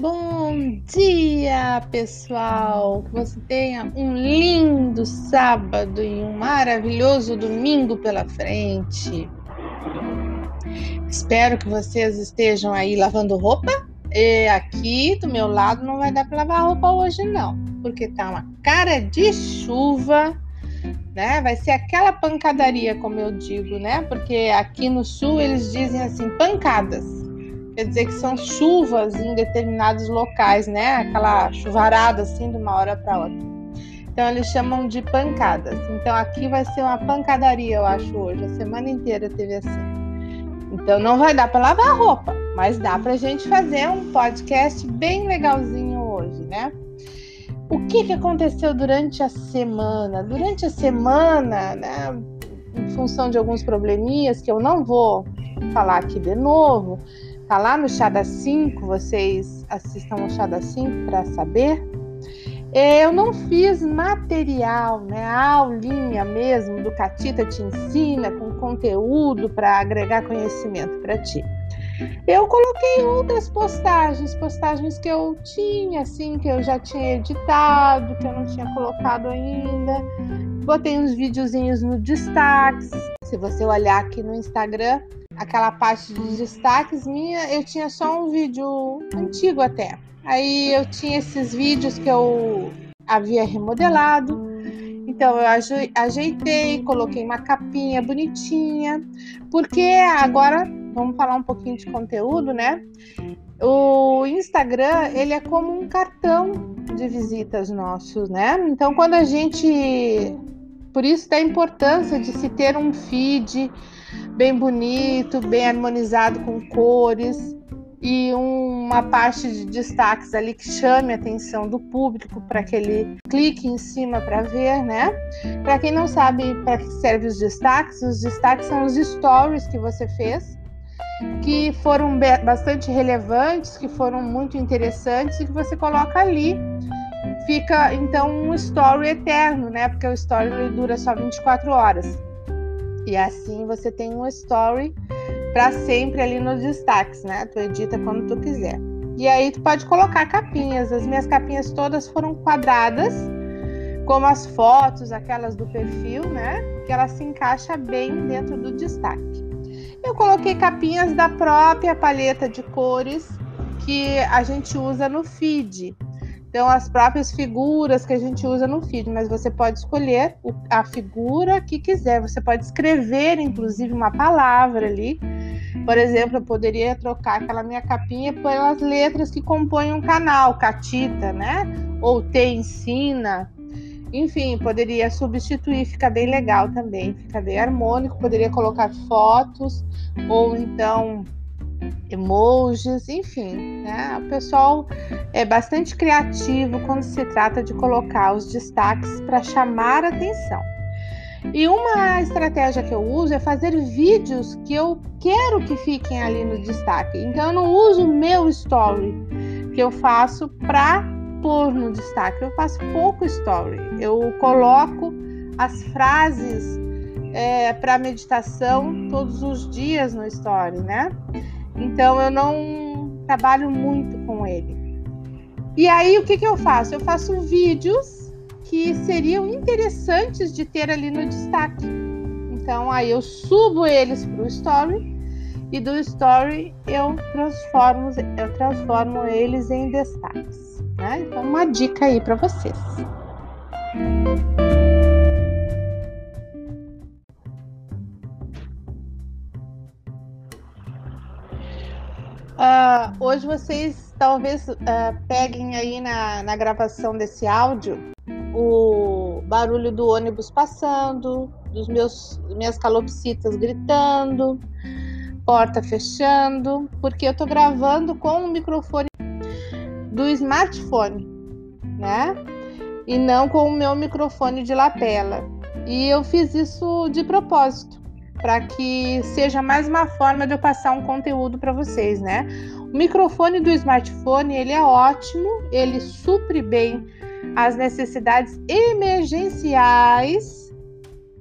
Bom dia, pessoal! Que você tenha um lindo sábado e um maravilhoso domingo pela frente. Espero que vocês estejam aí lavando roupa. E aqui do meu lado não vai dar para lavar roupa hoje não, porque tá uma cara de chuva, né? Vai ser aquela pancadaria, como eu digo, né? Porque aqui no sul eles dizem assim, pancadas quer dizer que são chuvas em determinados locais, né? Aquela chuvarada assim de uma hora para outra. Então eles chamam de pancadas. Então aqui vai ser uma pancadaria, eu acho hoje. A semana inteira teve assim. Então não vai dar para lavar roupa, mas dá para gente fazer um podcast bem legalzinho hoje, né? O que, que aconteceu durante a semana? Durante a semana, né? Em função de alguns probleminhas que eu não vou falar aqui de novo, Tá lá no Chá das 5, vocês assistam o Chá das 5 para saber. Eu não fiz material, né? Aulinha mesmo do Catita te ensina com conteúdo para agregar conhecimento para ti. Eu coloquei outras postagens, postagens que eu tinha, assim, que eu já tinha editado, que eu não tinha colocado ainda. Botei uns videozinhos no destaques. Se você olhar aqui no Instagram, aquela parte de destaques minha, eu tinha só um vídeo antigo até. Aí eu tinha esses vídeos que eu havia remodelado. Então eu ajeitei, coloquei uma capinha bonitinha, porque agora vamos falar um pouquinho de conteúdo, né? O Instagram, ele é como um cartão de visitas nossos, né? Então quando a gente por isso da importância de se ter um feed bem bonito, bem harmonizado com cores e uma parte de destaques ali que chame a atenção do público para que ele clique em cima para ver, né? Para quem não sabe para que serve os destaques, os destaques são os stories que você fez, que foram bastante relevantes, que foram muito interessantes e que você coloca ali fica então um story eterno, né? Porque o story dura só 24 horas. E assim você tem um story para sempre ali nos destaques, né? Tu edita quando tu quiser. E aí tu pode colocar capinhas. As minhas capinhas todas foram quadradas, como as fotos, aquelas do perfil, né? Que ela se encaixa bem dentro do destaque. Eu coloquei capinhas da própria paleta de cores que a gente usa no feed. Então, as próprias figuras que a gente usa no feed, mas você pode escolher a figura que quiser. Você pode escrever, inclusive, uma palavra ali. Por exemplo, eu poderia trocar aquela minha capinha pelas letras que compõem um canal, Catita, né? Ou Te Ensina. Enfim, poderia substituir, fica bem legal também, fica bem harmônico. Poderia colocar fotos, ou então emojis, enfim, né? O pessoal é bastante criativo quando se trata de colocar os destaques para chamar atenção. E uma estratégia que eu uso é fazer vídeos que eu quero que fiquem ali no destaque. Então eu não uso o meu story que eu faço para pôr no destaque. Eu faço pouco story. Eu coloco as frases é, para meditação todos os dias no story, né? Então eu não trabalho muito com ele. E aí o que, que eu faço? Eu faço vídeos que seriam interessantes de ter ali no destaque. Então aí eu subo eles para o story e do story eu transformo, eu transformo eles em destaques. Né? Então uma dica aí para vocês. Uh, hoje vocês talvez uh, peguem aí na, na gravação desse áudio o barulho do ônibus passando, dos meus minhas calopsitas gritando, porta fechando, porque eu tô gravando com o microfone do smartphone, né? E não com o meu microfone de lapela. E eu fiz isso de propósito para que seja mais uma forma de eu passar um conteúdo para vocês, né? O microfone do smartphone, ele é ótimo, ele supre bem as necessidades emergenciais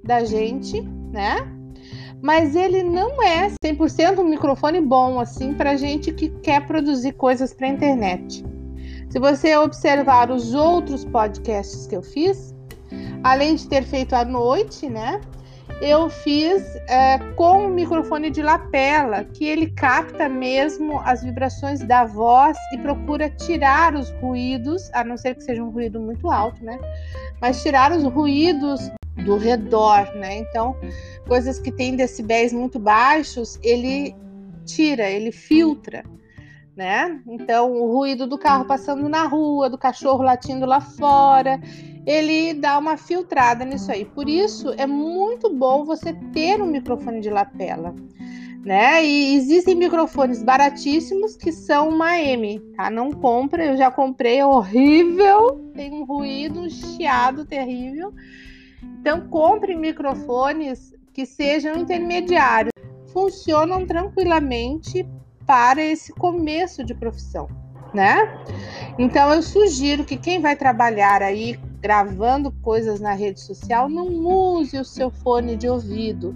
da gente, né? mas ele não é 100% um microfone bom assim para gente que quer produzir coisas para internet. Se você observar os outros podcasts que eu fiz, além de ter feito à noite, né? Eu fiz é, com o microfone de lapela, que ele capta mesmo as vibrações da voz e procura tirar os ruídos, a não ser que seja um ruído muito alto, né? Mas tirar os ruídos do redor, né? Então, coisas que têm decibéis muito baixos, ele tira, ele filtra, né? Então, o ruído do carro passando na rua, do cachorro latindo lá fora, ele dá uma filtrada nisso aí. Por isso, é muito bom você ter um microfone de lapela. Né? E existem microfones baratíssimos que são uma M, tá? Não compra, eu já comprei, é horrível, tem um ruído, um chiado terrível. Então, compre microfones que sejam intermediários, funcionam tranquilamente para esse começo de profissão, né? Então, eu sugiro que quem vai trabalhar aí gravando coisas na rede social, não use o seu fone de ouvido.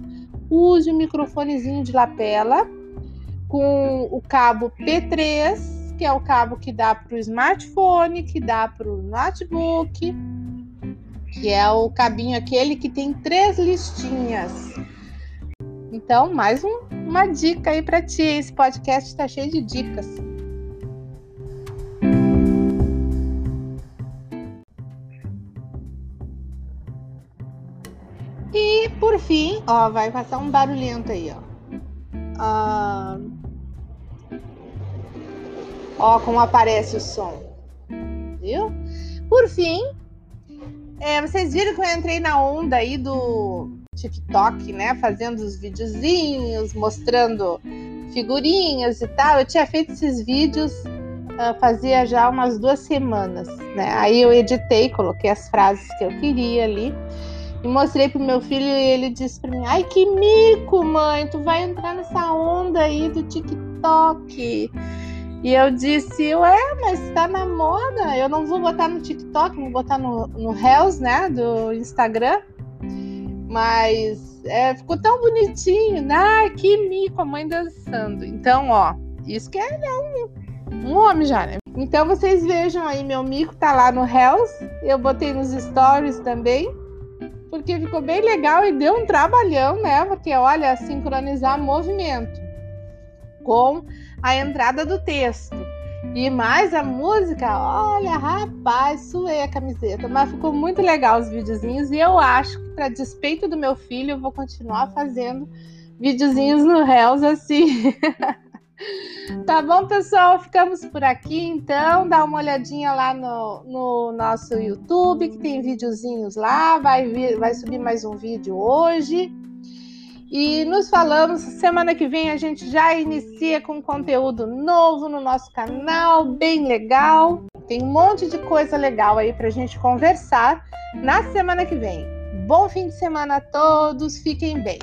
Use o microfonezinho de lapela com o cabo P3, que é o cabo que dá para o smartphone, que dá para o notebook que é o cabinho aquele que tem três listinhas. Então, mais um, uma dica aí para ti. Esse podcast está cheio de dicas. E por fim, ó, vai passar um barulhento aí, ó. Ah, ó, como aparece o som, viu? Por fim, é, vocês viram que eu entrei na onda aí do TikTok, né? Fazendo os videozinhos, mostrando figurinhas e tal. Eu tinha feito esses vídeos uh, fazia já umas duas semanas, né? Aí eu editei, coloquei as frases que eu queria ali e mostrei pro meu filho e ele disse para mim: "Ai, que mico, mãe, tu vai entrar nessa onda aí do TikTok". E eu disse, ué, mas tá na moda. Eu não vou botar no TikTok, vou botar no, no Reels, né? Do Instagram. Mas é, ficou tão bonitinho. Ah, que mico, a mãe dançando. Então, ó, isso que é, um, um homem já, né? Então vocês vejam aí, meu mico tá lá no Reels. Eu botei nos stories também. Porque ficou bem legal e deu um trabalhão, né? Porque, olha, sincronizar movimento com a entrada do texto. E mais a música, olha, rapaz, suei a camiseta. Mas ficou muito legal os videozinhos e eu acho que, para despeito do meu filho, eu vou continuar fazendo videozinhos no Reels assim. tá bom, pessoal? Ficamos por aqui então. Dá uma olhadinha lá no, no nosso YouTube, que tem videozinhos lá. Vai, vir, vai subir mais um vídeo hoje. E nos falamos, semana que vem a gente já inicia com conteúdo novo no nosso canal, bem legal. Tem um monte de coisa legal aí pra gente conversar na semana que vem. Bom fim de semana a todos, fiquem bem.